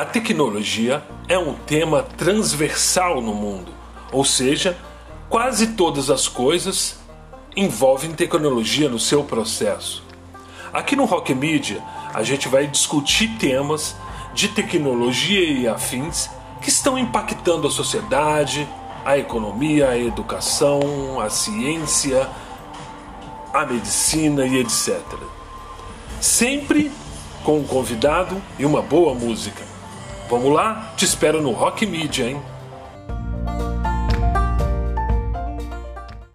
A tecnologia é um tema transversal no mundo, ou seja, quase todas as coisas envolvem tecnologia no seu processo. Aqui no Rock Media, a gente vai discutir temas de tecnologia e afins que estão impactando a sociedade, a economia, a educação, a ciência, a medicina e etc. Sempre com um convidado e uma boa música. Vamos lá? Te espero no Rock Media, hein?